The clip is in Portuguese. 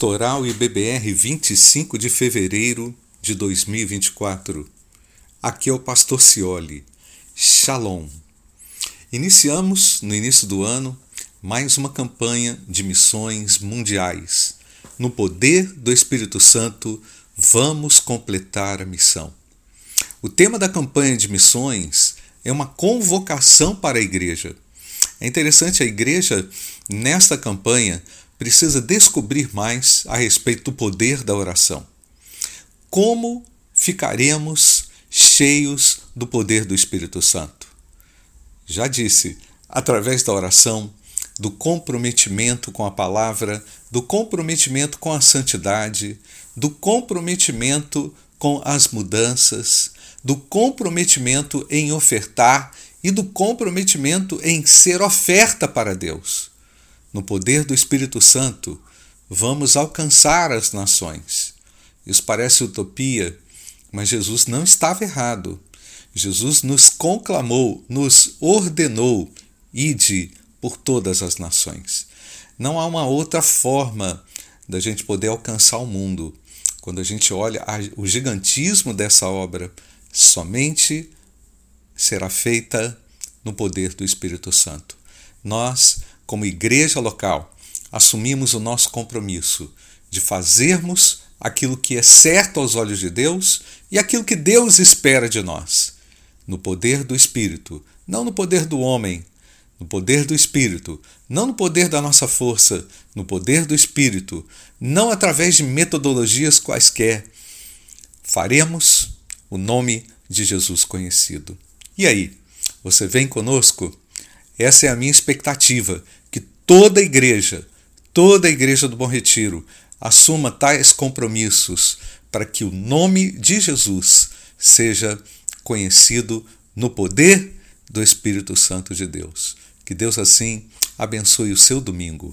Pastoral IBBR 25 de fevereiro de 2024. Aqui é o Pastor Cioli. Shalom. Iniciamos, no início do ano, mais uma campanha de missões mundiais. No poder do Espírito Santo, vamos completar a missão. O tema da campanha de missões é uma convocação para a igreja. É interessante, a igreja, nesta campanha, precisa descobrir mais a respeito do poder da oração. Como ficaremos cheios do poder do Espírito Santo? Já disse, através da oração, do comprometimento com a palavra, do comprometimento com a santidade, do comprometimento com as mudanças, do comprometimento em ofertar e do comprometimento em ser oferta para Deus no poder do Espírito Santo, vamos alcançar as nações. Isso parece utopia, mas Jesus não estava errado. Jesus nos conclamou, nos ordenou, ide por todas as nações. Não há uma outra forma da gente poder alcançar o mundo. Quando a gente olha o gigantismo dessa obra, somente será feita no poder do Espírito Santo. Nós como igreja local, assumimos o nosso compromisso de fazermos aquilo que é certo aos olhos de Deus e aquilo que Deus espera de nós, no poder do Espírito, não no poder do homem, no poder do Espírito, não no poder da nossa força, no poder do Espírito, não através de metodologias quaisquer. Faremos o nome de Jesus conhecido. E aí, você vem conosco? Essa é a minha expectativa toda a igreja, toda a igreja do Bom Retiro, assuma tais compromissos para que o nome de Jesus seja conhecido no poder do Espírito Santo de Deus. Que Deus assim abençoe o seu domingo.